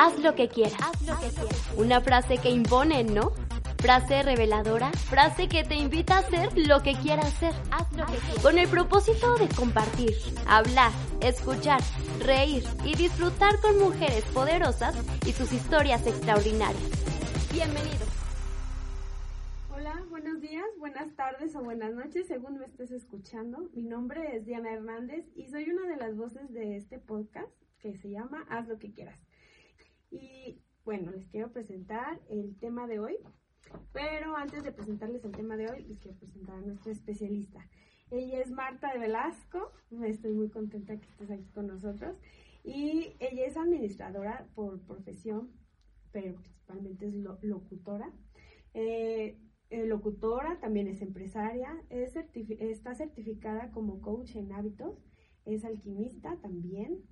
Haz lo que quieras. Una frase que impone, ¿no? Frase reveladora, frase que te invita a hacer lo que quieras hacer. Haz lo que quieras. Con el propósito de compartir, hablar, escuchar, reír y disfrutar con mujeres poderosas y sus historias extraordinarias. Bienvenido. Hola, buenos días, buenas tardes o buenas noches, según me estés escuchando. Mi nombre es Diana Hernández y soy una de las voces de este podcast que se llama Haz lo que quieras. Y bueno, les quiero presentar el tema de hoy, pero antes de presentarles el tema de hoy, les quiero presentar a nuestra especialista. Ella es Marta de Velasco, estoy muy contenta que estés aquí con nosotros. Y ella es administradora por profesión, pero principalmente es locutora. Eh, eh, locutora, también es empresaria, es está certificada como coach en hábitos, es alquimista también,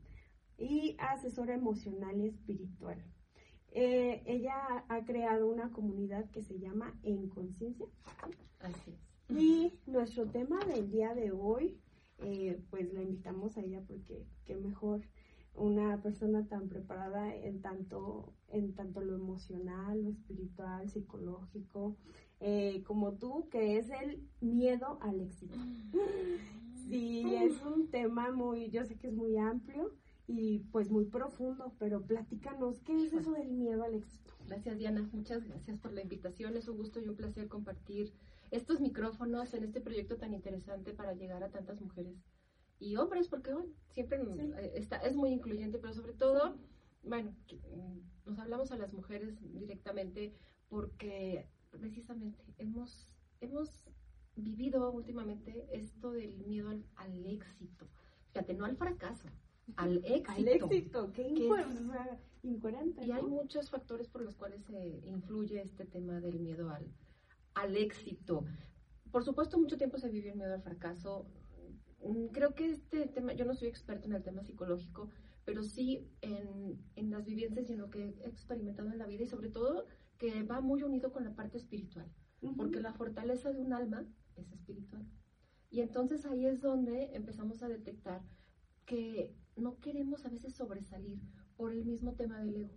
y asesora emocional y espiritual. Eh, ella ha creado una comunidad que se llama En Conciencia. Así es. Y nuestro tema del día de hoy, eh, pues la invitamos a ella porque qué mejor una persona tan preparada en tanto, en tanto lo emocional, lo espiritual, psicológico, eh, como tú, que es el miedo al éxito. Sí, es un tema muy, yo sé que es muy amplio, y pues muy profundo, pero platícanos, ¿qué es eso del miedo al éxito? Gracias Diana, muchas gracias por la invitación, es un gusto y un placer compartir estos micrófonos en este proyecto tan interesante para llegar a tantas mujeres y hombres, porque bueno, siempre está, es muy incluyente, pero sobre todo, bueno, nos hablamos a las mujeres directamente porque precisamente hemos, hemos vivido últimamente esto del miedo al, al éxito, fíjate, no al fracaso, al éxito. Al éxito, qué incoherente. Y hay muchos factores por los cuales se influye este tema del miedo al, al éxito. Por supuesto, mucho tiempo se vivió el miedo al fracaso. Mm, creo que este tema, yo no soy experto en el tema psicológico, pero sí en, en las vivencias y en lo que he experimentado en la vida y sobre todo que va muy unido con la parte espiritual, porque la fortaleza de un alma es espiritual. Y entonces ahí es donde empezamos a detectar que no queremos a veces sobresalir por el mismo tema del ego.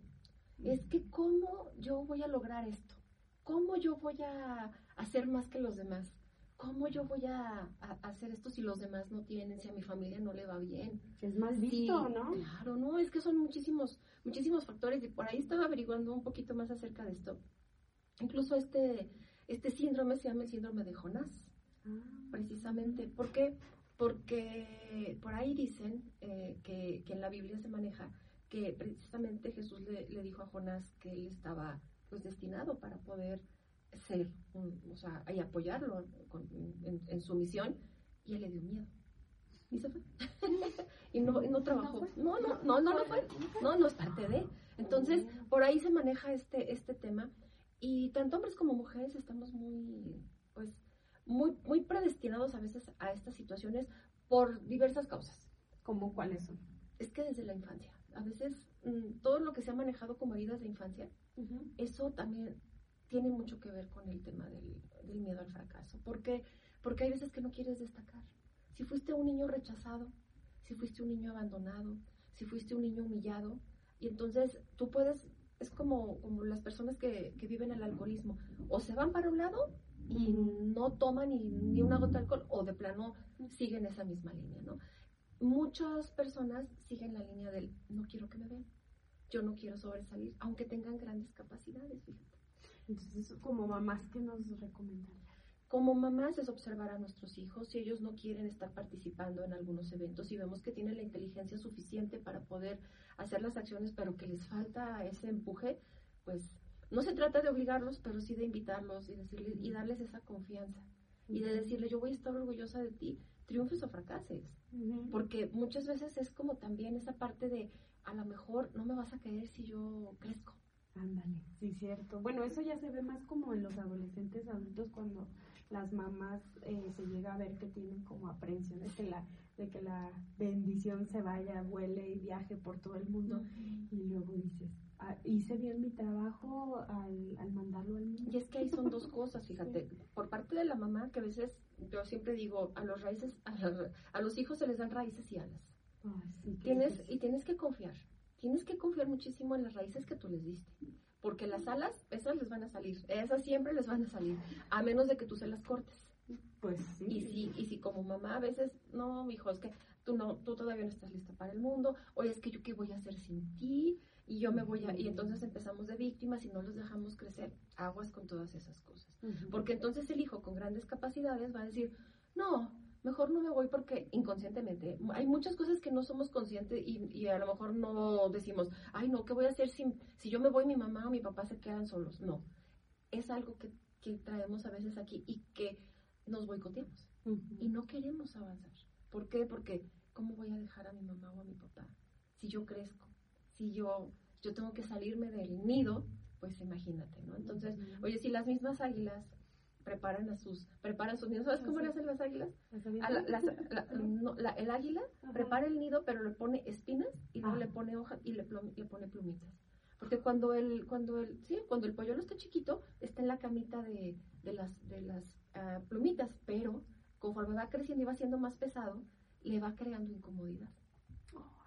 Es que cómo yo voy a lograr esto, cómo yo voy a hacer más que los demás, cómo yo voy a, hacer esto si los demás no tienen, si a mi familia no le va bien. Es más visto, ¿no? Claro, no, es que son muchísimos, muchísimos factores y por ahí estaba averiguando un poquito más acerca de esto. Incluso este, este síndrome se llama el síndrome de Jonás, ah. precisamente. ¿Por qué? Porque por ahí dicen eh, que, en la Biblia se maneja que precisamente Jesús le, dijo a Jonás que él estaba pues destinado para poder ser, o sea, y apoyarlo en, su misión, y él le dio miedo. Y se fue. y no, no trabajó. No, no, no, no, no fue. No, no es parte de. Entonces, por ahí se maneja este, este tema. Y tanto hombres como mujeres estamos muy, pues, muy, muy predestinados a veces a estas situaciones por diversas causas. ¿Cómo cuáles son? Es que desde la infancia, a veces mm, todo lo que se ha manejado como heridas de infancia, eso también tiene mucho que ver con el tema del, del miedo al fracaso. ¿Por qué? Porque hay veces que no quieres destacar. Si fuiste un niño rechazado, si fuiste un niño abandonado, si fuiste un niño humillado, y entonces tú puedes, es como, como las personas que, que viven el alcoholismo, o se van para un lado y no toman ni, ni una gota de alcohol o de plano siguen esa misma línea, ¿no? Muchas personas siguen la línea del no quiero que me vean, yo no quiero sobresalir, aunque tengan grandes capacidades, fíjate. Entonces, como mamás, ¿qué nos recomendarías? Como mamás es observar a nuestros hijos si ellos no quieren estar participando en algunos eventos y vemos que tienen la inteligencia suficiente para poder hacer las acciones, pero que les falta ese empuje, pues no se trata de obligarlos, pero sí de invitarlos y, decirles, y darles esa confianza. Y de decirle, yo voy a estar orgullosa de ti, triunfes o fracases. Porque muchas veces es como también esa parte de, a lo mejor no me vas a querer si yo crezco. Ándale, sí, cierto. Bueno, eso ya se ve más como en los adolescentes adultos cuando las mamás eh, se llega a ver que tienen como aprensión de que la de que la bendición se vaya, vuele y viaje por todo el mundo y luego dices, ah, hice bien mi trabajo al, al, mandarlo al mundo. Y es que ahí son dos cosas, fíjate, por parte de la mamá que a veces yo siempre digo, a los raíces, a, los hijos se les dan raíces y alas. tienes, y tienes que confiar, tienes que confiar muchísimo en las raíces que tú les diste. Porque las alas, esas les van a salir, esas siempre les van a salir, a menos de que tú se las cortes. Pues sí. Y si, y si como mamá a veces, no, mi hijo, es que tú no, tú todavía no estás lista para el mundo, oye, es que yo qué voy a hacer sin ti, y yo me voy a, y entonces empezamos de víctimas y no los dejamos crecer, aguas con todas esas cosas. Porque entonces el hijo con grandes capacidades va a decir, no, mejor no me voy porque inconscientemente hay muchas cosas que no somos conscientes y, a lo mejor no decimos, ay no, ¿qué voy a hacer si, si yo me voy mi mamá o mi papá se quedan solos? No, es algo que, que traemos a veces aquí y que nos boicoteamos y no queremos avanzar. ¿Por qué? Porque ¿cómo voy a dejar a mi mamá o a mi papá si yo crezco? Si yo, yo tengo que salirme del nido, pues imagínate, ¿no? Entonces, oye, si las mismas águilas preparan a sus, preparan sus nidos. ¿Sabes cómo le hacen las águilas? el águila prepara el nido, pero le pone espinas y luego le pone hojas y le, le, pone plumitas. Porque cuando el, cuando el, sí, cuando el polluelo está chiquito, está en la camita de, de las, de las ah, plumitas, pero conforme va creciendo y va siendo más pesado, le va creando incomodidad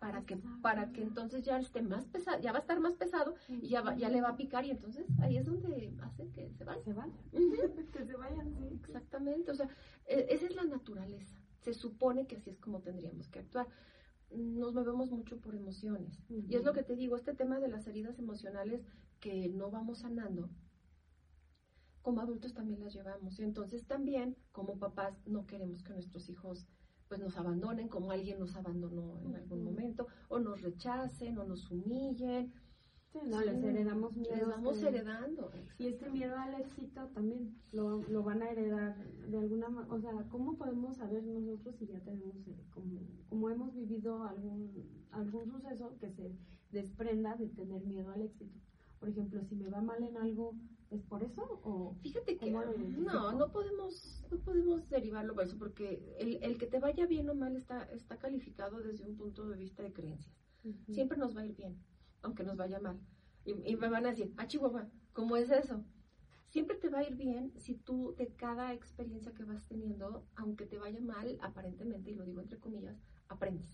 para que para que entonces ya esté más pesado, ya va a estar más pesado y ya ya le va a picar y entonces ahí es donde hace que se vaya. Se vaya. que se vayan, sí. Exactamente, o sea, e, esa es la naturaleza. Se supone que así es como tendríamos que actuar. Nos movemos mucho por emociones. Y es lo que te digo, este tema de las heridas emocionales que no vamos sanando, como adultos también las llevamos. Y entonces también, como papás, no queremos que nuestros hijos pues nos abandonen como alguien nos abandonó en algún momento, o nos rechacen, o nos humillen. no, les heredamos miedo. Les vamos heredando. Y este miedo al éxito también lo, lo van a heredar de alguna manera. O sea, ¿cómo podemos saber nosotros si ya tenemos, eh, como, como hemos vivido algún, algún suceso que se desprenda de tener miedo al éxito? Por ejemplo, si me va mal en algo, ¿Es por eso? O Fíjate que no, no podemos, no podemos derivarlo por eso, porque el, el, que te vaya bien o mal está, está calificado desde un punto de vista de creencias. Siempre nos va a ir bien, aunque nos vaya mal. Y, me van a decir, ah, Chihuahua, ¿cómo es eso? Siempre te va a ir bien si tú de cada experiencia que vas teniendo, aunque te vaya mal, aparentemente, y lo digo entre comillas, aprendes.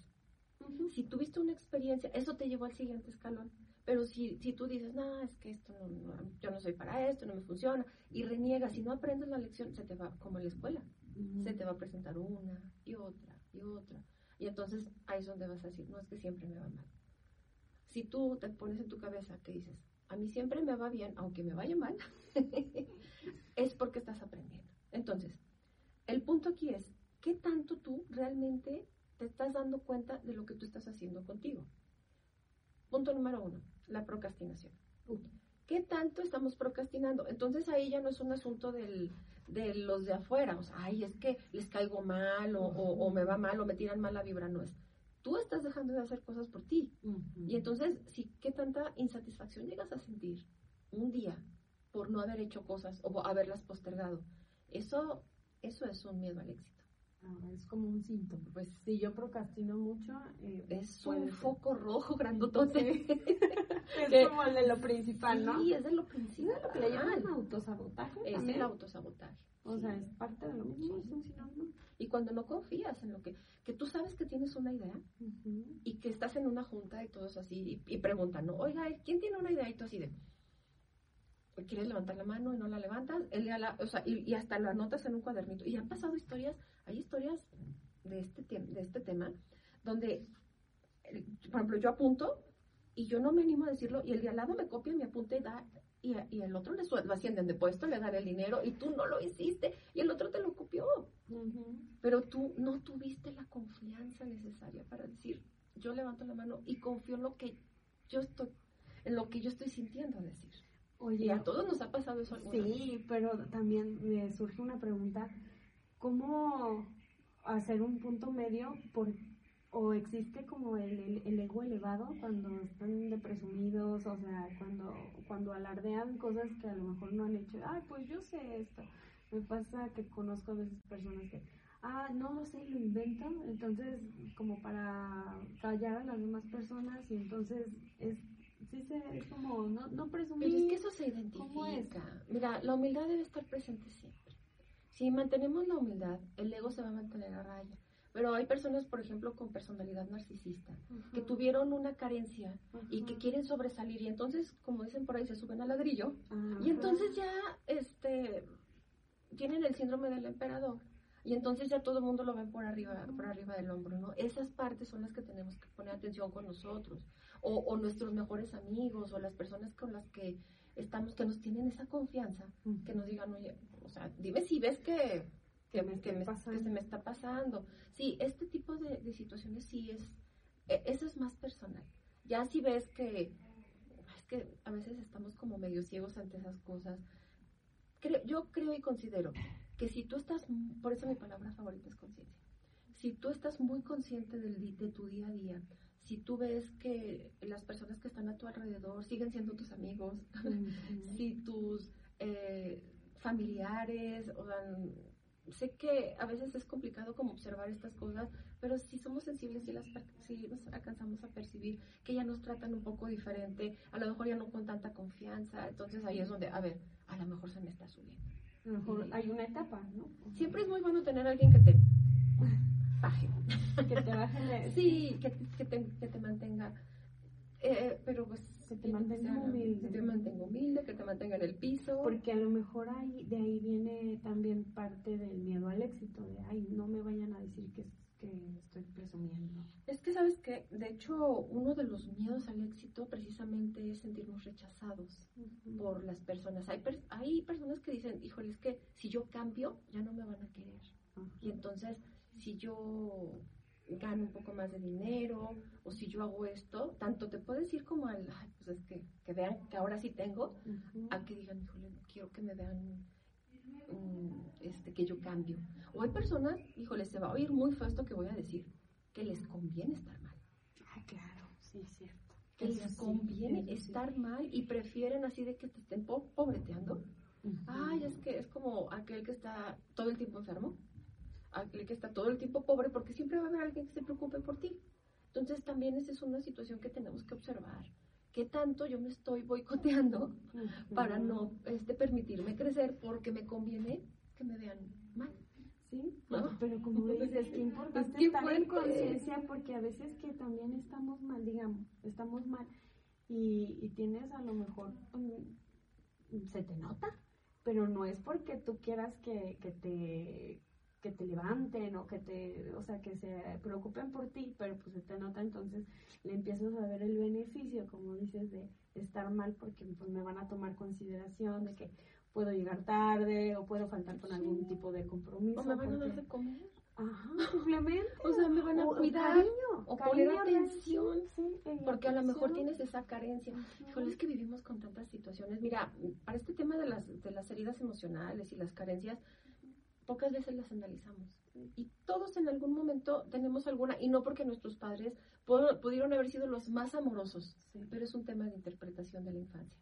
Si tuviste una experiencia, eso te llevó al siguiente escalón pero si, si tú dices, no, es que esto no, yo no soy para esto, no me funciona, y reniegas, y no aprendes la lección, se te va, como en la escuela, se te va a presentar una y otra y otra. Y entonces ahí es donde vas a decir, no, es que siempre me va mal. Si tú te pones en tu cabeza que dices, a mí siempre me va bien, aunque me vaya mal, es porque estás aprendiendo. Entonces, el punto aquí es, ¿qué tanto tú realmente te estás dando cuenta de lo que tú estás haciendo contigo? Punto número uno la procrastinación. ¿Qué tanto estamos procrastinando? Entonces ahí ya no es un asunto del, de los de afuera, o sea, ay, es que les caigo mal o, me va mal o me tiran mal la vibra, no es. Tú estás dejando de hacer cosas por ti. Y entonces, sí, ¿qué tanta insatisfacción llegas a sentir un día por no haber hecho cosas o haberlas postergado? Eso, eso es un miedo al éxito. Ah, es como un síntoma. Pues si yo procrastino mucho, eh, es un foco rojo grandotote. es como el de lo principal, ¿no? Sí, es de lo principal. Es lo que le llaman autosabotaje. Es el autosabotaje. O sea, es parte de lo mismo, Y cuando no confías en lo que, que tú sabes que tienes una idea y que estás en una junta y todos así y, preguntan, ¿no? Oiga, ¿quién tiene una idea? Y tú así de, quieres levantar la mano y no la levantas, él la, o sea, y, y, hasta lo anotas en un cuadernito. Y han pasado historias hay historias de este, de este tema donde, por ejemplo, yo apunto y yo no me animo a decirlo y el de al lado me copia mi apunte y da y, y el otro le lo ascienden de puesto, le dan el dinero y tú no lo hiciste y el otro te lo copió. Pero tú no tuviste la confianza necesaria para decir, yo levanto la mano y confío en lo que yo estoy, en lo que yo estoy sintiendo decir. Oye, a todos nos ha pasado eso alguna Sí, pero también me surge una pregunta ¿cómo hacer un punto medio? Por, o existe como el, el, ego elevado cuando están de presumidos, o sea, cuando, cuando alardean cosas que a lo mejor no han hecho. Ay, pues yo sé esto. Me pasa que conozco a veces personas que, ah, no lo sé, lo invento, entonces como para callar a las demás personas y entonces es, sí se, es como, no, no presumir. Pero es que eso se identifica. Mira, la humildad debe estar presente siempre. Si mantenemos la humildad, el ego se va a mantener a raya. Pero hay personas, por ejemplo, con personalidad narcisista, que tuvieron una carencia y que quieren sobresalir y entonces, como dicen por ahí, se suben al ladrillo y entonces ya este, tienen el síndrome del emperador y entonces ya todo el mundo lo ve por arriba, por arriba del hombro, ¿no? Esas partes son las que tenemos que poner atención con nosotros o, o nuestros mejores amigos o las personas con las que estamos, que nos tienen esa confianza, que nos digan, oye, o sea, dime si ves que que, me, que, se me está pasando. Sí, este tipo de, situaciones sí es, e, eso es más personal. Ya si ves que, es que a veces estamos como medio ciegos ante esas cosas. Creo, yo creo y considero que si tú estás, por eso mi palabra favorita es conciencia, si tú estás muy consciente del, de tu día a día, si tú ves que las personas que están a tu alrededor siguen siendo tus amigos, si tus eh, familiares, o sé que a veces es complicado como observar estas cosas, pero si somos sensibles, si, las, si nos alcanzamos a percibir que ya nos tratan un poco diferente, a lo mejor ya no con tanta confianza, entonces ahí es donde, a ver, a lo mejor se me está subiendo. A lo mejor hay una etapa, ¿no? Siempre es muy bueno tener a alguien que te baje. que te baje. Sí, que, que, te, que te mantenga. Eh, pero pues que te mantenga humilde. Que te mantenga humilde, que te mantenga en el piso. Porque a lo mejor ahí, de ahí viene también parte del miedo al éxito, de, ay, no me vayan a decir que, que estoy presumiendo. Es que, ¿sabes que De hecho, uno de los miedos al éxito precisamente es sentirnos rechazados por las personas. Hay, hay personas que dicen, híjole, es que si yo cambio, ya no me van a querer. Y entonces, si yo gano un poco más de dinero, o si yo hago esto, tanto te puedes ir como al, ay, pues es que, que vean que ahora sí tengo, a que digan, híjole, no quiero que me vean mm, este, que yo cambio. O hay personas, híjole, se va a oír muy feo esto que voy a decir, que les conviene estar mal. Ah, claro, sí, es cierto. Que les conviene estar mal y prefieren así de que te estén pobreteando. Ay, es que es como aquel que está todo el tiempo enfermo aquel que está todo el tiempo pobre, porque siempre va a haber alguien que se preocupe por ti. Entonces también esa es una situación que tenemos que observar. ¿Qué tanto yo me estoy boicoteando para no este, permitirme crecer porque me conviene que me vean mal? Sí, pero como dices, qué importante estar en conciencia porque a veces que también estamos mal, digamos, estamos mal y, y tienes a lo mejor, mm, se te nota, pero no es porque tú quieras que, que te que te levanten o que te, o sea, que se preocupen por ti, pero pues se te nota entonces le empiezas a ver el beneficio, como dices, de estar mal porque pues me van a tomar consideración de que puedo llegar tarde o puedo faltar con algún tipo de compromiso. O me van a dar de comer. Ajá, simplemente. o sea, me van a cuidar cariño, o poner atención. porque a lo mejor tienes esa carencia. Híjole, es que vivimos con tantas situaciones. Mira, para este tema de las, de las heridas emocionales y las carencias, pocas veces las analizamos. Y todos en algún momento tenemos alguna, y no porque nuestros padres pudieron haber sido los más amorosos, pero es un tema de interpretación de la infancia.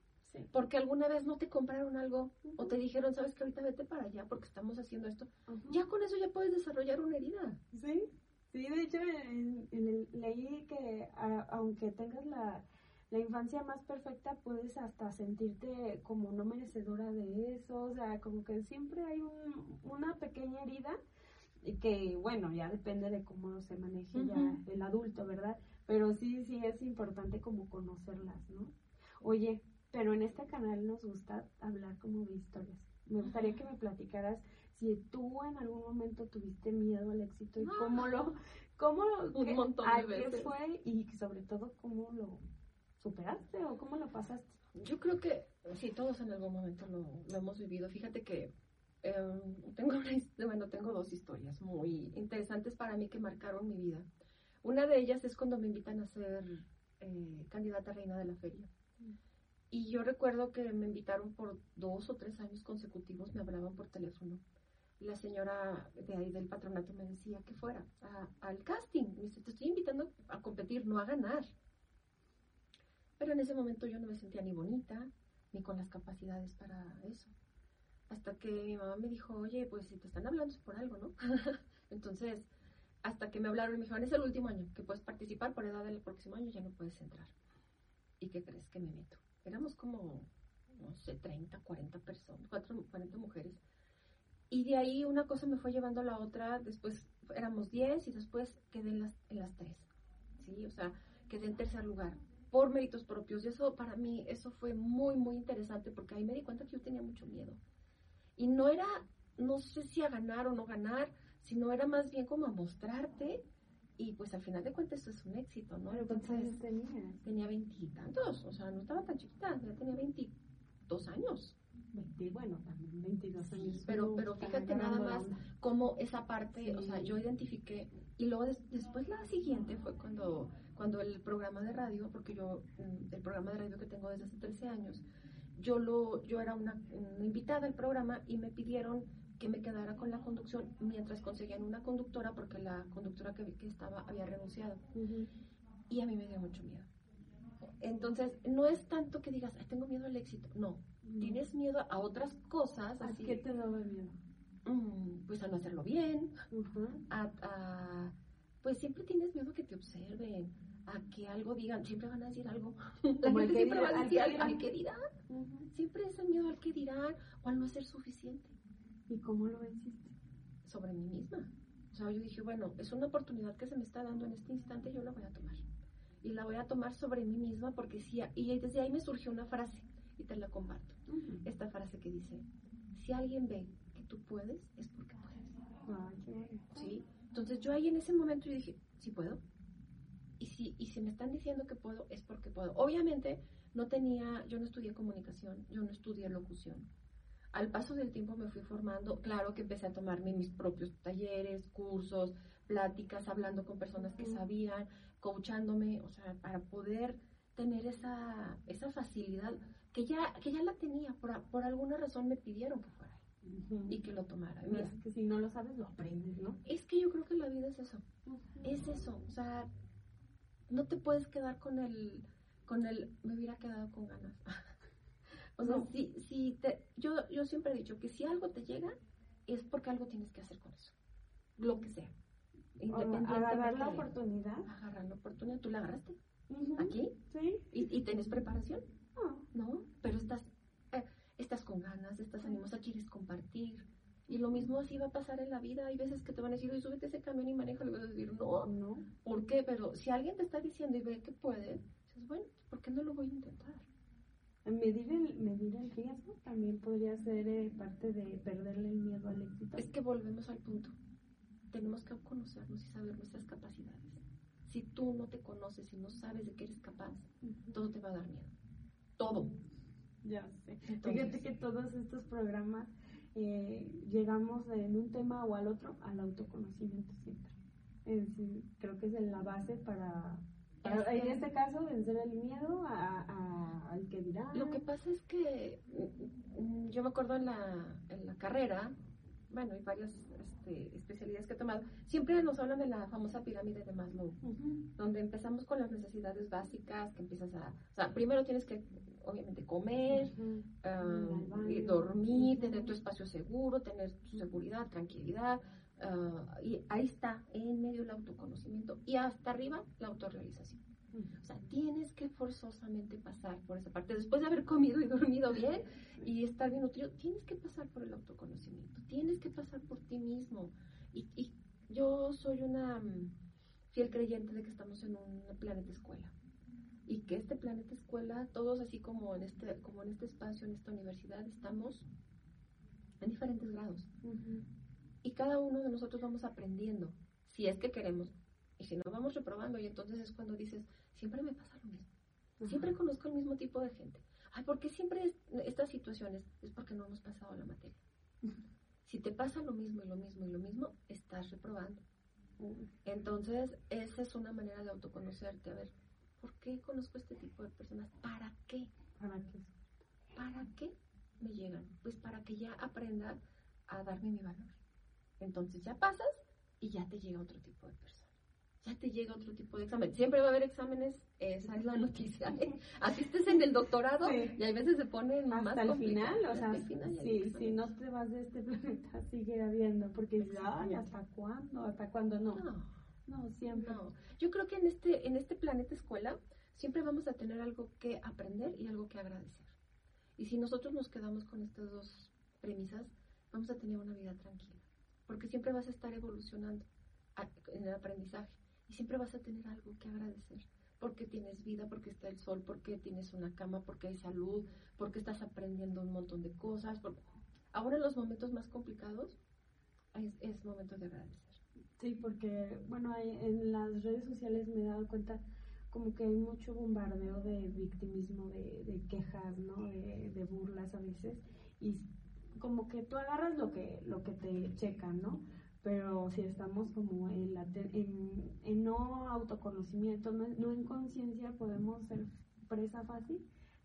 Porque alguna vez no te compraron algo o te dijeron, sabes que ahorita vete para allá porque estamos haciendo esto. Ya con eso ya puedes desarrollar una herida. Sí, sí, de hecho en, el, leí que aunque tengas la, la infancia más perfecta puedes hasta sentirte como no merecedora de eso, o sea, como que siempre hay una pequeña herida y que bueno, ya depende de cómo se maneje ya el adulto, ¿verdad? Pero sí, sí es importante como conocerlas, ¿no? Oye, pero en este canal nos gusta hablar como de historias. Me gustaría que me platicaras si tú en algún momento tuviste miedo al éxito y cómo lo, cómo lo, Un montón de veces. qué fue y sobre todo cómo lo superaste o cómo lo pasaste? Yo creo que sí, todos en algún momento lo, hemos vivido. Fíjate que em, tengo, bueno, tengo dos historias muy interesantes para mí que marcaron mi vida. Una de ellas es cuando me invitan a ser eh, candidata a reina de la feria. Y yo recuerdo que me invitaron por dos o tres años consecutivos, me hablaban por teléfono la señora de ahí del patronato me decía que fuera al casting. Me dice, te estoy invitando a competir, no a ganar. Pero en ese momento yo no me sentía ni bonita, ni con las capacidades para eso. Hasta que mi mamá me dijo, oye, pues si te están hablando es por algo, ¿no? Entonces, hasta que me hablaron y me dijeron, es el último año que puedes participar, por edad del próximo año ya no puedes entrar. ¿Y qué crees que me meto? Éramos como, no sé, 30, 40 personas, 40 mujeres. Y de ahí una cosa me fue llevando a la otra, después éramos 10 y después quedé en las, en las 3. ¿sí? O sea, quedé en tercer lugar por méritos propios. Y eso para mí, eso fue muy, muy interesante porque ahí me di cuenta que yo tenía mucho miedo. Y no era, no sé si a ganar o no ganar, sino era más bien como a mostrarte. Y pues al final de cuentas eso es un éxito, ¿no? ¿Pero cuántos años tenías? Tenía veintitantos, o sea, no estaba tan chiquita, ya tenía veintidós años. 20, bueno, también 22 años. Pero, pero fíjate nada más cómo esa parte, o sea, yo identifiqué, y luego después la siguiente fue cuando, cuando el programa de radio, porque yo, mm, el programa de radio que tengo desde hace 13 años, yo, lo, yo era una, invitada al programa y me pidieron que me quedara con la conducción mientras conseguían una conductora porque la conductora que, que estaba había renunciado. Y a mí me dio mucho miedo. Entonces, no es tanto que digas, tengo miedo al éxito, no. Tienes miedo a otras cosas. ¿A así, qué te daba miedo? Mm, pues a no hacerlo bien, a, pues siempre tienes miedo a que te observen, a que algo digan, siempre van a decir algo. La gente siempre va a decir al, que dirán. Siempre es el miedo al que dirán o al no ser suficiente. ¿Y cómo lo venciste? Sobre mí misma. O sea, yo dije, bueno, es una oportunidad que se me está dando en este instante, yo la voy a tomar. Y la voy a tomar sobre mí misma porque sí, y desde ahí me surgió una frase y te la comparto. Esta frase que dice, si alguien ve que tú puedes, es. Entonces yo ahí en ese momento yo dije, sí puedo, y si, y si me están diciendo que puedo, es porque puedo. Obviamente, no tenía, yo no estudié comunicación, yo no estudié locución. Al paso del tiempo me fui formando, claro que empecé a tomarme mis propios talleres, cursos, pláticas, hablando con personas que sabían, coachándome, o sea, para poder tener esa, esa facilidad que ya, que ya la tenía, por, por alguna razón me pidieron que fuera y que lo tomara. es que si no lo sabes, lo aprendes, ¿no? Es que yo creo que la vida es eso, es eso, o sea, no te puedes quedar con el, con el, me hubiera quedado con ganas. o sea, si, si te, yo, yo siempre he dicho que si algo te llega, es porque algo tienes que hacer con eso, lo que sea. Independientemente. Agarrar la oportunidad. Agarrar la oportunidad, tú la agarraste. Aquí. Sí. ¿Y, ¿Y, tienes preparación? No. No, pero estás, estás con ganas, estás animosa, quieres compartir y lo mismo así va a pasar en la vida. Hay veces que te van a decir, oye, súbete ese camión y maneja. Y vas a decir, no, no. ¿Por qué? Pero si alguien te está diciendo y ve que puede, dices, bueno, ¿por qué no lo voy a intentar? Medir el, medir el riesgo también podría ser eh, parte de perderle el miedo al éxito. Es que volvemos al punto. Tenemos que conocernos y saber nuestras capacidades. Si tú no te conoces y no sabes de qué eres capaz, todo te va a dar miedo. Todo. Ya sé. Fíjate que todos estos programas eh, llegamos en un tema o al otro al autoconocimiento siempre. Es creo que es la base para, en este caso, vencer el miedo al que dirá. Lo que pasa es que mm, yo me acuerdo en la, en la carrera, bueno, hay varias este, especialidades que he tomado, siempre nos hablan de la famosa pirámide de Maslow, donde empezamos con las necesidades básicas, que empiezas a, o sea, primero tienes que obviamente comer, uh dormir, tener tu espacio seguro, tener tu seguridad, tranquilidad. Ah, y ahí está, en medio el autoconocimiento. Y hasta arriba, la autorrealización. O sea, tienes que forzosamente pasar por esa parte. Después de haber comido y dormido bien y estar bien nutrido, tienes que pasar por el autoconocimiento. Tienes que pasar por ti mismo. Y, y yo soy una mm, fiel creyente de que estamos en un planeta escuela y que este planeta escuela, todos así como en este, como en este espacio, en esta universidad, estamos en diferentes grados. Y cada uno de nosotros vamos aprendiendo, si es que queremos, y si no vamos reprobando, y entonces es cuando dices, siempre me pasa lo mismo, siempre conozco el mismo tipo de gente. Ay, ¿por qué siempre estas situaciones? Es porque no hemos pasado la materia. Si te pasa lo mismo y lo mismo y lo mismo, estás reprobando. Entonces, esa es una manera de autoconocerte. A ver, ¿por qué conozco este tipo de personas? ¿Para qué? ¿Para qué? ¿Para qué me llegan? Pues para que ya aprenda a darme mi valor. Entonces ya pasas y ya te llega otro tipo de persona. Ya te llega otro tipo de examen. Siempre va a haber exámenes, esa es la noticia. ¿eh? Así estés en el doctorado y hay veces se ponen hasta más el final, o Hasta sea, el final sí, si no te vas de este planeta sigue habiendo, porque ay, ¿hasta cuándo? ¿Hasta cuándo? No, No, no, siempre. no. Yo creo que en este, en este planeta escuela siempre vamos a tener algo que aprender y algo que agradecer. Y si nosotros nos quedamos con estas dos premisas, vamos a tener una vida tranquila. Porque siempre vas a estar evolucionando a- en el aprendizaje. Y siempre vas a tener algo que agradecer. Porque tienes vida, porque está el sol, porque tienes una cama, porque hay salud, porque estás aprendiendo un montón de cosas. Ahora en los momentos más complicados es, es momento de agradecer. Sí, porque, bueno, hay- en las redes sociales me he dado cuenta como que hay mucho bombardeo de victimismo, de, quejas, ¿no? De, de burlas a veces. Y como que tú agarras lo que, lo que te checan, ¿no? Pero si estamos como en, la en, en no autoconocimiento, no, no en conciencia, podemos ser presa fácil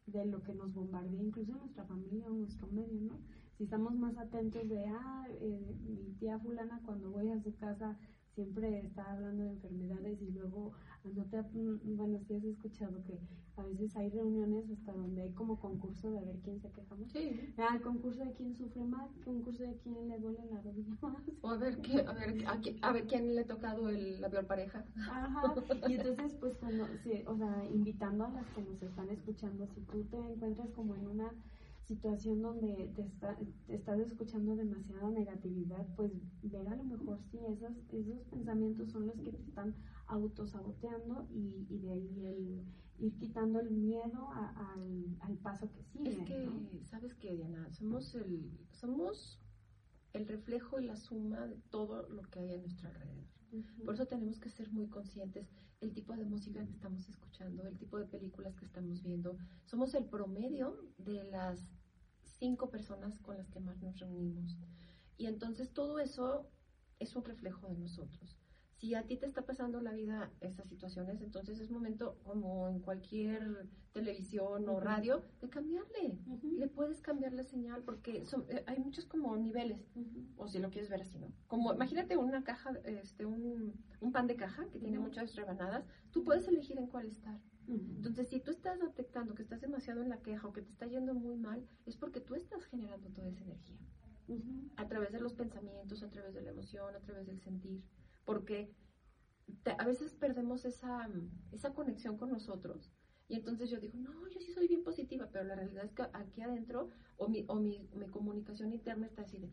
de lo que nos bombardea, incluso nuestra familia o nuestro medio, ¿no? Si estamos más atentos de, ah, eh, mi tía fulana cuando voy a su casa siempre está hablando de enfermedades y luego no te, mm, bueno, sí has escuchado que a veces hay reuniones hasta donde hay como concurso de a ver quién se queja más. Sí. Ah, concurso de quién sufre más, concurso de quién le duele la rodilla más. O a ver, qué, a, ver, a, qui- a ver quién le ha tocado el, la peor pareja. Ajá, y entonces pues cuando, sí, o sea, invitando a las que nos están escuchando, si tú te encuentras como en una situación donde te, está, te estás escuchando demasiada negatividad, pues ver a lo mejor si esas, esos pensamientos son los que te están autosaboteando y, y de ahí el ir quitando el miedo a- al, al paso que sigue. Es que, ¿no? ¿sabes qué, Diana? Somos el, somos el reflejo y la suma de todo lo que hay a nuestro alrededor. Por eso tenemos que ser muy conscientes el tipo de música que estamos escuchando, el tipo de películas que estamos viendo. Somos el promedio de las cinco personas con las que más nos reunimos. Y entonces todo eso es un reflejo de nosotros. Si a ti te está pasando la vida estas situaciones, entonces es momento, como en cualquier televisión o radio, de cambiarle. Le puedes cambiar la señal porque son- eh, hay muchos como niveles o si lo quieres ver así, ¿no? Como imagínate una caja, este, un, un pan de caja que tiene muchas rebanadas, tú puedes elegir en cuál estar. Entonces, si tú estás detectando que estás demasiado en la queja o que te está yendo muy mal, es porque tú estás generando toda esa energía. A través de los pensamientos, a través de la emoción, a través del sentir, porque te- a veces perdemos esa, esa conexión con nosotros. Y entonces yo digo, no, yo sí soy bien positiva, pero la realidad es que aquí adentro, o mi, o mi, mi comunicación interna está así de,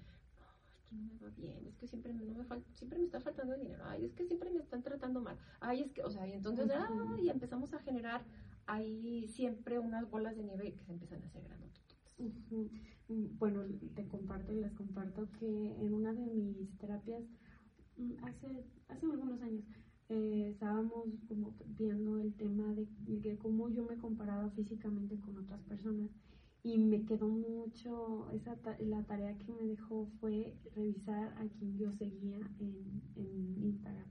que no me va bien, es que siempre, me- no me fal- siempre me está faltando dinero, ay, es que siempre me están tratando mal, ay, es que, o sea, y entonces, ah, y empezamos a generar ahí siempre unas bolas de nieve que se empiezan a hacer grandototas. Ujú. Mm, Bueno, te comparto y les comparto que en una de mis terapias mm, hace, hace algunos años eh, estábamos como viendo el tema de, de cómo yo me comparaba físicamente con otras personas y me quedó mucho, esa ta- la tarea que me dejó fue revisar a quien yo seguía en, en Instagram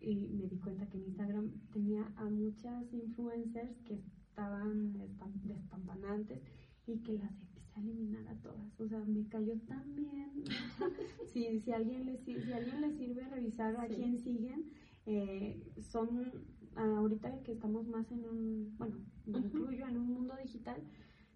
y me di cuenta que en Instagram tenía a muchas influencers que estaban espam- despampanantes y que las empecé a eliminar a todas. O sea, me cayó tan bien. si, si, alguien les, si alguien les sirve revisar a Sí. quién siguen, eh, son ahorita que estamos más en un, bueno, me incluyo en un mundo digital,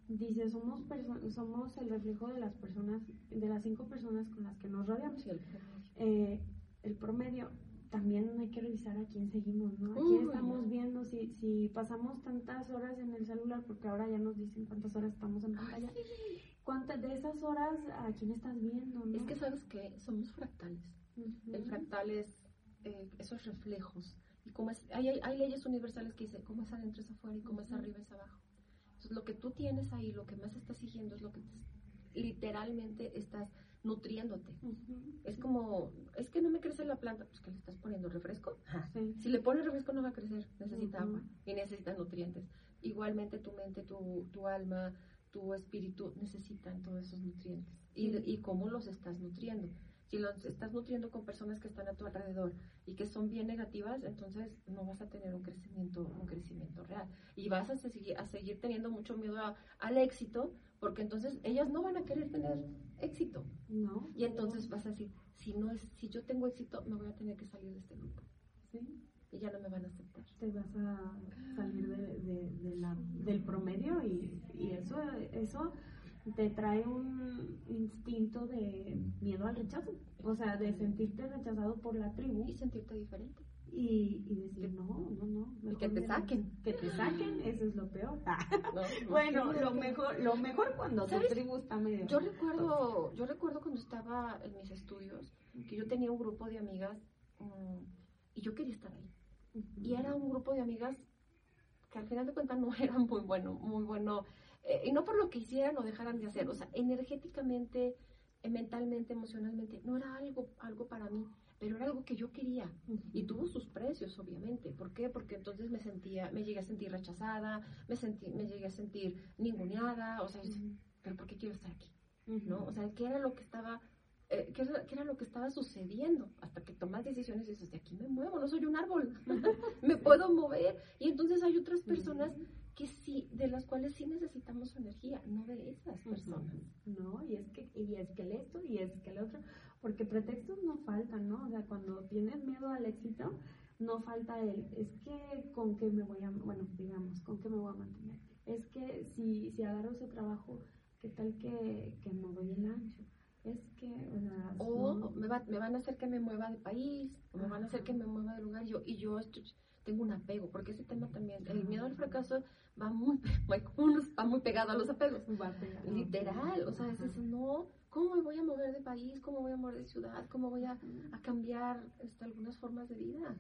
dice, somos, somos el reflejo de las personas, de las cinco personas con las que nos rodeamos Sí, el promedio. eh, el promedio, también hay que revisar a quién seguimos, ¿no? A quién estamos viendo, si, si pasamos tantas horas en el celular, porque ahora ya nos dicen cuántas horas estamos en Ay, pantalla, sí. cuántas de esas horas a quién estás viendo, ¿no? Es que sabes que somos fractales. Ujú. El fractal es eh, esos reflejos. Y como es, hay, hay, hay leyes universales que dicen cómo es adentro es afuera y cómo es arriba es abajo. Entonces lo que tú tienes ahí, lo que más estás siguiendo es lo que te- literalmente estás nutriéndote. Ujú. Es como, es que no me crece la planta, pues que le estás poniendo refresco. Sí. Si le pones refresco no va a crecer, necesita agua y necesita nutrientes. Igualmente tu mente, tu, tu alma, tu espíritu necesitan todos esos nutrientes. Y, y cómo los estás nutriendo. Si los estás nutriendo con personas que están a tu alrededor y que son bien negativas, entonces no vas a tener un crecimiento, un crecimiento real. Y vas a seguir, a seguir teniendo mucho miedo al éxito, porque entonces ellas no van a querer tener éxito. No. Y entonces vas a decir, si no es, si yo tengo éxito, me voy a tener que salir de este grupo. Sí. Y ya no me van a aceptar. Te vas a salir de, de, de la, del promedio y, y eso, eso te trae un instinto de miedo al rechazo, o sea, de sentirte rechazado por la tribu Y sentirte diferente. y, y decir, no, no, no. Y que te saquen. Que te saquen, eso es lo peor. ¿no? bueno, lo mejor, lo mejor cuando tu tribu está medio... Yo recuerdo, yo recuerdo cuando estaba en mis estudios que yo tenía un grupo de amigas mm, y yo quería estar ahí. Y era un grupo de amigas que al final de cuentas no era muy bueno, muy bueno. Eh, y no por lo que hicieran o dejaran de hacer, o sea, energéticamente, eh, mentalmente, emocionalmente, no era algo, algo para mí, pero era algo que yo quería. Ujú. Y tuvo sus precios, obviamente. ¿Por qué? Porque entonces me sentía, me llegué a sentir rechazada, me sentí, me llegué a sentir ninguneada, o sea, yo decía, Ujú. pero ¿por qué quiero estar aquí? ¿no? O sea, ¿qué era lo que estaba, eh, qué, era, qué era lo que estaba sucediendo? Hasta que tomas decisiones y dices, de aquí me muevo, no soy un árbol, me puedo mover. Y entonces hay otras personas que sí, de las cuales sí necesitamos energía, no de esas personas. No, y es que, y es que el esto, y es que el otro, porque pretextos no faltan, ¿no? O sea, cuando tienes miedo al éxito, no falta el, es que con qué me voy a, bueno, digamos, con qué me voy a mantener. Es que si, si agarro ese trabajo, ¿qué tal que, que no doy el ancho? Es que, o sea, O no- me, va- me van a hacer que me mueva de país, o me van a hacer que me mueva de lugar, yo, y yo estoy- tengo un apego, porque ese tema también, el miedo al fracaso va muy, va muy pegado a los apegos. Literal, o sea, es eso, no, ¿cómo me voy a mover de país? ¿Cómo voy a mover de ciudad? ¿Cómo voy a, a cambiar este, algunas formas de vida?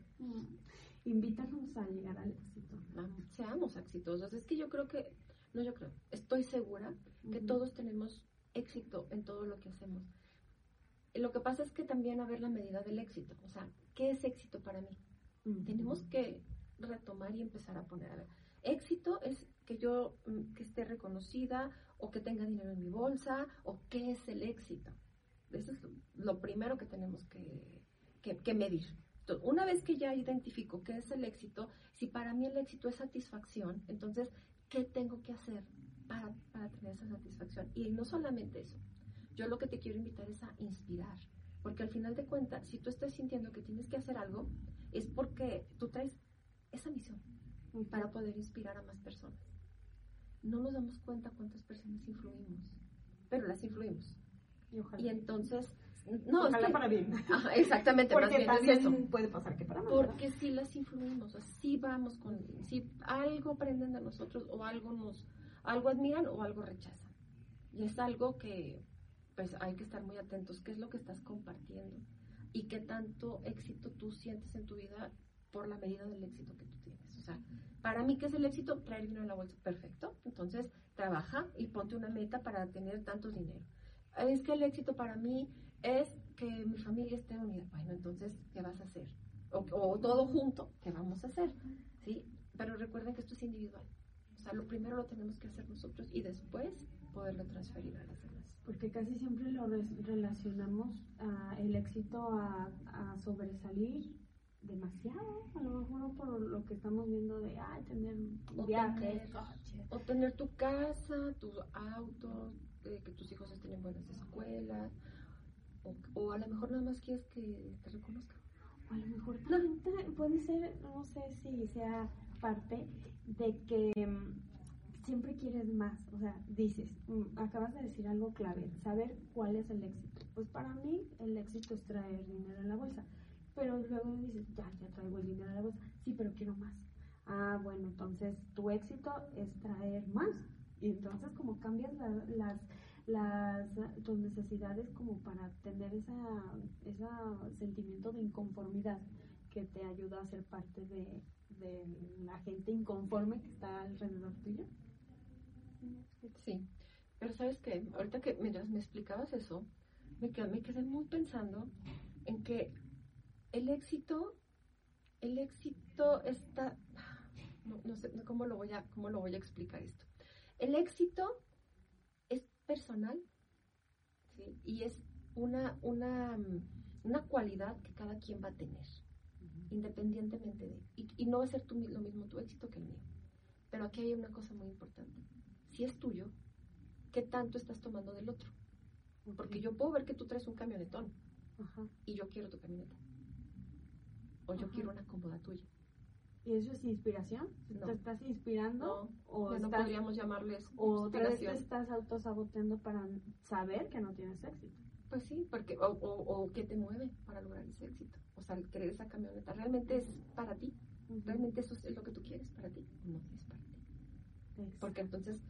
Invítanos a llegar al éxito. Vamos, seamos exitosos. Es que yo creo que, no yo creo, estoy segura que todos tenemos éxito en todo lo que hacemos. Lo que pasa es que también a ver la medida del éxito, o sea, ¿qué es éxito para mí? Tenemos que retomar y empezar a poner, a ver, éxito es que yo mm, que esté reconocida o que tenga dinero en mi bolsa o qué es el éxito. Eso es lo, primero que tenemos que, que- medir. Una vez que ya identifico qué es el éxito, si para mí el éxito es satisfacción, entonces, ¿qué tengo que hacer para, para tener esa satisfacción? Y no solamente eso, yo lo que te quiero invitar es a inspirar, porque al final de cuentas, si tú estás sintiendo que tienes que hacer algo, es porque tú traes esa misión para poder inspirar a más personas. No nos damos cuenta cuántas personas influimos, pero las influimos. Y ojalá. Y entonces, no, es ojalá que- para bien. Ajá, exactamente, más Porque bien es eso. puede pasar que para mal. Porque si las influimos, o sí vamos con, si algo aprenden de nosotros o algo nos, algo admiran o algo rechazan. Y es algo que, pues, hay que estar muy atentos. ¿Qué es lo que estás compartiendo? Y qué tanto éxito tú sientes en tu vida por la medida del éxito que tú tienes. O sea, para mí, ¿qué es el éxito? Traer dinero en la bolsa. Perfecto. Entonces, trabaja y ponte una meta para tener tanto dinero. Es que el éxito para mí es que mi familia esté unida. Bueno, entonces, ¿qué vas a hacer? O, todo junto, ¿qué vamos a hacer? ¿Sí? Pero recuerden que esto es individual. O sea, lo primero lo tenemos que hacer nosotros y después poderlo transferir a las demás. Porque casi siempre lo relacionamos a el éxito a, a sobresalir demasiado, a lo mejor por lo que estamos viendo de ay, tener O viajes, tener- coches. O tener tu casa, tus autos, eh, que tus hijos estén en buenas escuelas. O, o a lo mejor nada más quieres que te reconozcan. O a lo mejor te- puede ser, no sé si sea parte de que mm, siempre quieres más. O sea, dices, mm, acabas de decir algo clave, saber cuál es el éxito. Pues para mí el éxito es traer dinero en la bolsa. Pero luego dices, ya, ya traigo el dinero en la bolsa. Sí, pero quiero más. Ah, bueno, entonces tu éxito es traer más. Y entonces como cambias la- las, las, tus necesidades como para tener esa, esa sentimiento de inconformidad que te ayuda a ser parte de, de la gente inconforme que está alrededor tuyo. Sí, pero sabes que ahorita que mientras me explicabas eso, me quedé, me quedé muy pensando en que el éxito, el éxito está, no, no sé cómo lo voy a, cómo lo voy a explicar esto. El éxito es personal, ¿sí? Y es una, una, una cualidad que cada quien va a tener, independientemente de... Y, y no va a ser tú, lo mismo tu éxito que el mío. Pero aquí hay una cosa muy importante. Si es tuyo, ¿qué tanto estás tomando del otro? Porque yo puedo ver que tú traes un camionetón Ajá. y yo quiero tu camioneta. O yo Ajá. quiero una cómoda tuya. ¿Y eso es inspiración? No. ¿Te estás inspirando? No, ¿O, ya no podríamos llamarles o otra vez te estás autosaboteando para saber que no tienes éxito? Pues sí, porque, o, o, o qué te mueve para lograr ese éxito. O sea, el querer esa camioneta, ¿realmente es para ti? ¿Realmente eso es lo que tú quieres para ti? No es para ti. Exacto. Porque entonces,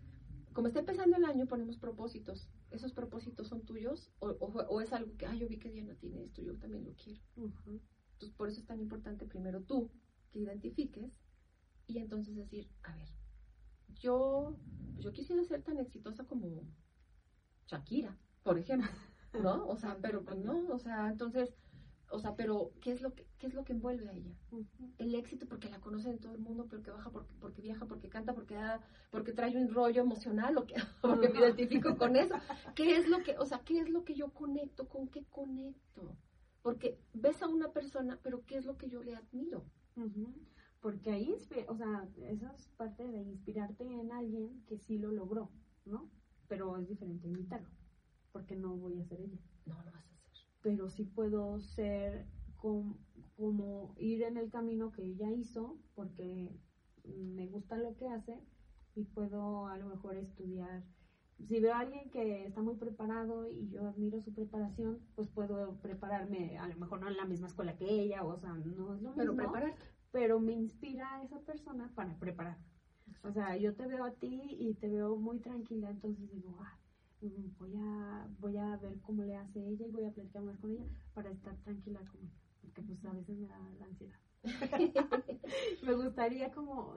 como está empezando el año, ponemos propósitos. ¿Esos propósitos son tuyos? O, o, o es algo que, ay, yo vi que Diana tiene esto, yo también lo quiero. Entonces, por eso es tan importante primero tú que identifiques y entonces decir, a ver, yo, yo quisiera ser tan exitosa como Shakira, por ejemplo, ¿no? O sea, pero pues no, o sea, entonces, o sea, pero ¿qué es lo que, qué es lo que envuelve a ella? El éxito porque la conocen en todo el mundo, porque baja, porque, porque viaja, porque canta, porque da, porque trae un rollo emocional, o que, porque me identifico con eso. ¿Qué es lo que, o sea, qué es lo que yo conecto? ¿Con qué conecto? Porque ves a una persona, pero ¿qué es lo que yo le admiro? Porque ahí, o sea, eso es parte de inspirarte en alguien que sí lo logró, ¿no? Pero es diferente imitarlo, porque no voy a ser ella. No lo vas a. Pero sí puedo ser com- como ir en el camino que ella hizo, porque me gusta lo que hace y puedo a lo mejor estudiar. Si veo a alguien que está muy preparado y yo admiro su preparación, pues puedo prepararme, a lo mejor no en la misma escuela que ella, o sea, no es lo Pero mismo prepararte. pero me inspira a esa persona para preparar. O sea, yo te veo a ti y te veo muy tranquila, entonces digo, ah, voy a, voy a ver cómo le hace ella y voy a platicar más con ella para estar tranquila con ella, porque pues a veces me da la ansiedad. me gustaría como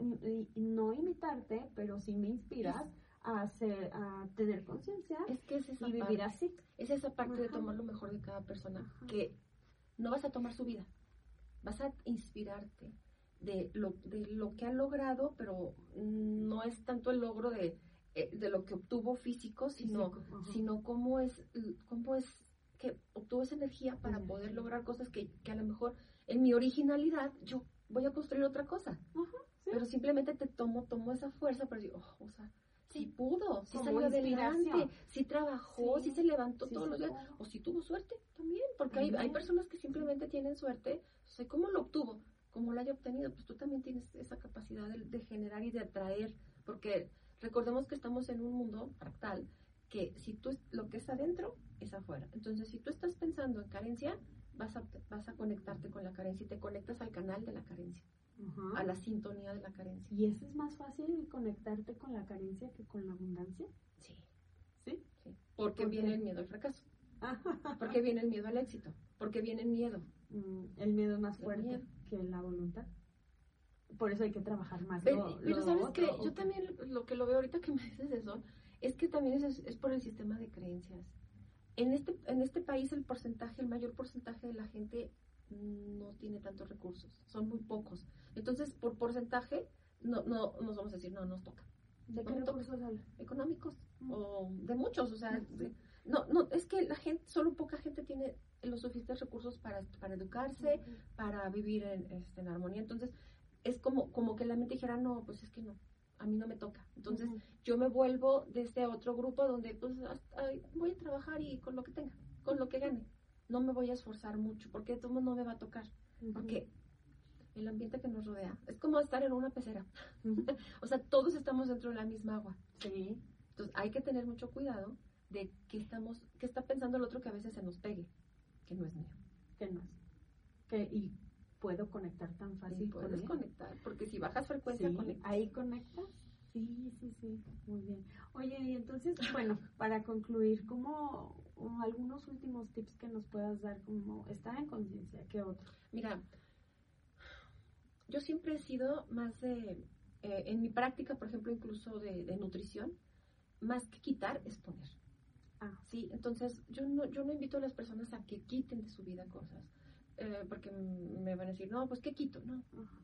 no imitarte, pero sí me inspiras a hacer, a tener conciencia Es que es esa y vivir parte. así. Es esa parte de tomar lo mejor de cada persona, Ajá. que no vas a tomar su vida, vas a inspirarte de lo, de lo que ha logrado, pero no es tanto el logro de, eh, de lo que obtuvo físico, sino, Físico, sino cómo es, cómo es que obtuvo esa energía para poder lograr cosas que, que a lo mejor en mi originalidad yo voy a construir otra cosa. Ajá, sí. Pero simplemente te tomo, tomo esa fuerza para decir, oh, o sea, sí pudo, sí Como salió adelante, sí trabajó, Sí, se levantó todos los días, o sí tuvo suerte también, porque hay, hay personas que simplemente tienen suerte, o sea, ¿cómo lo obtuvo? ¿Cómo lo haya obtenido? Pues tú también tienes esa capacidad de, de generar y de atraer, porque recordemos que estamos en un mundo fractal, que si tú, lo que es adentro, es afuera. Entonces, si tú estás pensando en carencia, vas a, vas a conectarte con la carencia y te conectas al canal de la carencia, a la sintonía de la carencia. ¿Y eso es más fácil conectarte con la carencia que con la abundancia? Sí, ¿Sí? sí. Porque viene el miedo al fracaso, porque viene el miedo al éxito, porque viene el miedo. Mm, el miedo es más fuerte miedo. que la voluntad. Por eso hay que trabajar más. Pero, lo- pero lo sabes que ¿o yo también lo que lo veo ahorita que me dices eso, es que también es, es por el sistema de creencias. En este, en este país el porcentaje, el mayor porcentaje de la gente no tiene tantos recursos, son muy pocos. Entonces, por porcentaje, no, no nos vamos a decir, no, nos toca. ¿De qué recursos? Económicos Mm. o de muchos, o sea, de- no, no, es que la gente, solo poca gente tiene los suficientes recursos para, para educarse, para vivir en, este, en armonía. Entonces, es como, como que la mente dijera, no, pues es que no, a mí no me toca. Entonces, yo me vuelvo de este otro grupo donde pues ay, voy a trabajar y con lo que tenga, con lo que gane. No me voy a esforzar mucho, porque de todo no me va a tocar. Ujú. Porque el ambiente que nos rodea es como estar en una pecera. O sea, todos estamos dentro de la misma agua. Sí. Entonces, hay que tener mucho cuidado de que estamos, que está pensando el otro que a veces se nos pegue, que no es mío. ¿Qué más? Que, y puedo conectar tan fácil con puedes conectar, porque si bajas frecuencia, Sí, conectas. ahí conectas. Sí, sí, sí, muy bien. Oye, y entonces, bueno, para concluir, ¿cómo o algunos últimos tips que nos puedas dar como estar en conciencia? ¿Qué otro? Mira, yo siempre he sido más de, eh, en mi práctica, por ejemplo, incluso de, de nutrición, más que quitar es poner. Ah, Sí, entonces yo no, yo no invito a las personas a que quiten de su vida cosas, eh, porque me van a decir, no, pues ¿qué quito? No,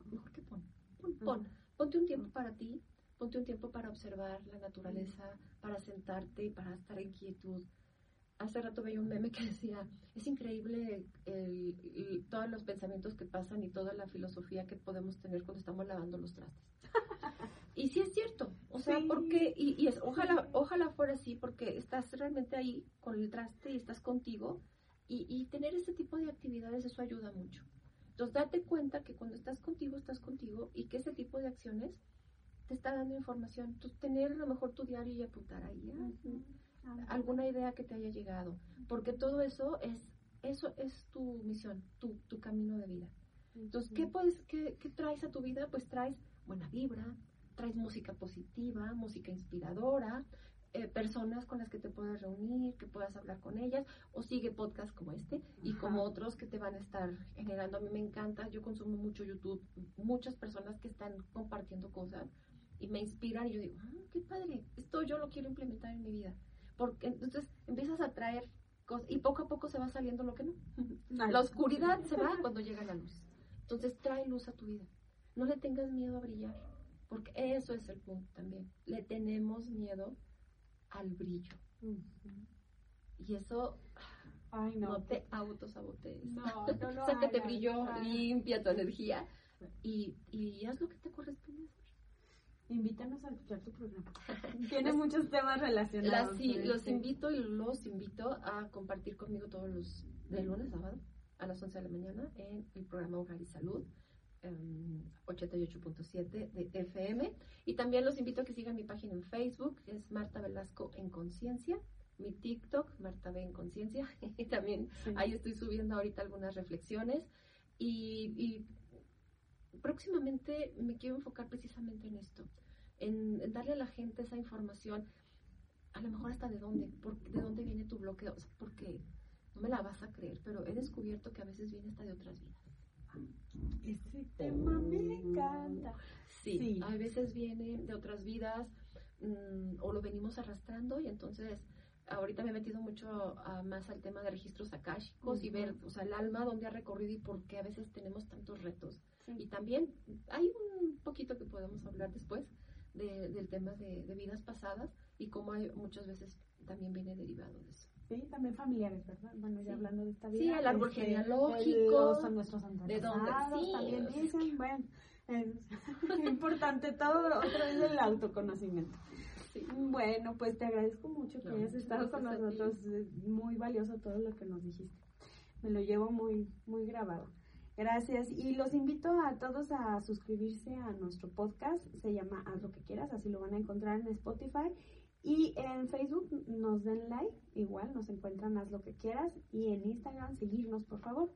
mejor que pon, pon, pon. Ponte un tiempo para ti, ponte un tiempo para observar la naturaleza, para sentarte, para estar en quietud. hace rato veía un meme que decía, es increíble todos los pensamientos que pasan y toda la filosofía que podemos tener cuando estamos lavando los trastes. y sí es cierto, o sea, porque, y, es, ojalá, ojalá fuera así, porque estás realmente ahí con el traste y estás contigo, y, y tener ese tipo de actividades, eso ayuda mucho. Entonces, date cuenta que cuando estás contigo, estás contigo, y que ese tipo de acciones te está dando información. Entonces, tener a lo mejor tu diario y apuntar ahí. alguna idea que te haya llegado, porque todo eso es eso es tu misión, tu, tu camino de vida. Entonces, ¿qué, puedes, qué, ¿qué traes a tu vida? Pues traes buena vibra, traes música positiva, música inspiradora, eh, personas con las que te puedas reunir, que puedas hablar con ellas, o sigue podcasts como este y como otros que te van a estar generando. A mí me encanta, yo consumo mucho YouTube, muchas personas que están compartiendo cosas y me inspiran y yo digo, ah, qué padre, esto yo lo quiero implementar en mi vida. Porque entonces empiezas a traer cosas y poco a poco se va saliendo lo que no. La oscuridad se va cuando llega la luz. Entonces trae luz a tu vida. No le tengas miedo a brillar, porque eso es el punto también. Le tenemos miedo al brillo. Y eso Ay, no. no te autosabotees. No, no, no. Sácate brillo, limpia tu energía y, y haz lo que te corresponde hacer. Invítanos a escuchar tu programa. Tiene muchos temas relacionados. sí, los invito y los invito a compartir conmigo todos los de lunes a sábado a las 11 de la mañana en el programa Hogar y Salud. 88.7 em, de FM y también los invito a que sigan mi página en Facebook que es Marta Velasco en Conciencia mi TikTok Marta B en Conciencia. Y también ahí estoy subiendo ahorita algunas reflexiones. Y, y próximamente me quiero enfocar precisamente en esto, en, darle a la gente esa información, a lo mejor hasta de dónde, por, de dónde viene tu bloqueo, porque no me la vas a creer, pero he descubierto que a veces viene hasta de otras vidas. Este tema me encanta. Sí, a veces viene de otras vidas mm, o lo venimos arrastrando y entonces ahorita me he metido mucho más al tema de registros akáshicos y ver, o sea, el alma dónde ha recorrido y por qué a veces tenemos tantos retos. Y también hay un poquito que podemos hablar después del tema de, vidas pasadas y cómo hay, muchas veces también viene derivado de eso. Sí, también familiares, ¿verdad? Bueno, ya hablando de esta vida. Sí, el árbol este, genealógico. son nuestros antepasados, también dicen, bueno, es importante todo, otra vez el autoconocimiento. Bueno, pues te agradezco mucho que hayas estado con nosotros, muy valioso todo lo que nos dijiste. Me lo llevo muy, muy grabado. Gracias. Y los invito a todos a suscribirse a nuestro podcast. Se llama Haz lo que quieras. Así lo van a encontrar en Spotify. Y en Facebook nos den like. Igual nos encuentran Haz lo que quieras. Y en Instagram seguirnos, por favor.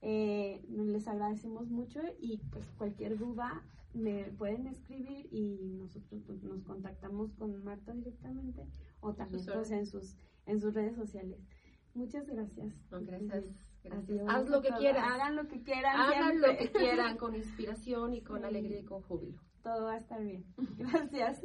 Eh, les agradecemos mucho y pues cualquier duda me pueden escribir y nosotros pues, nos contactamos con Marta directamente o también pues, en sus en sus redes sociales. Muchas gracias. gracias. Gracias. Haz lo que quieran. Hagan lo que quieran. Hagan lo que quieran con inspiración y con alegría y con júbilo. Todo va a estar bien. Gracias.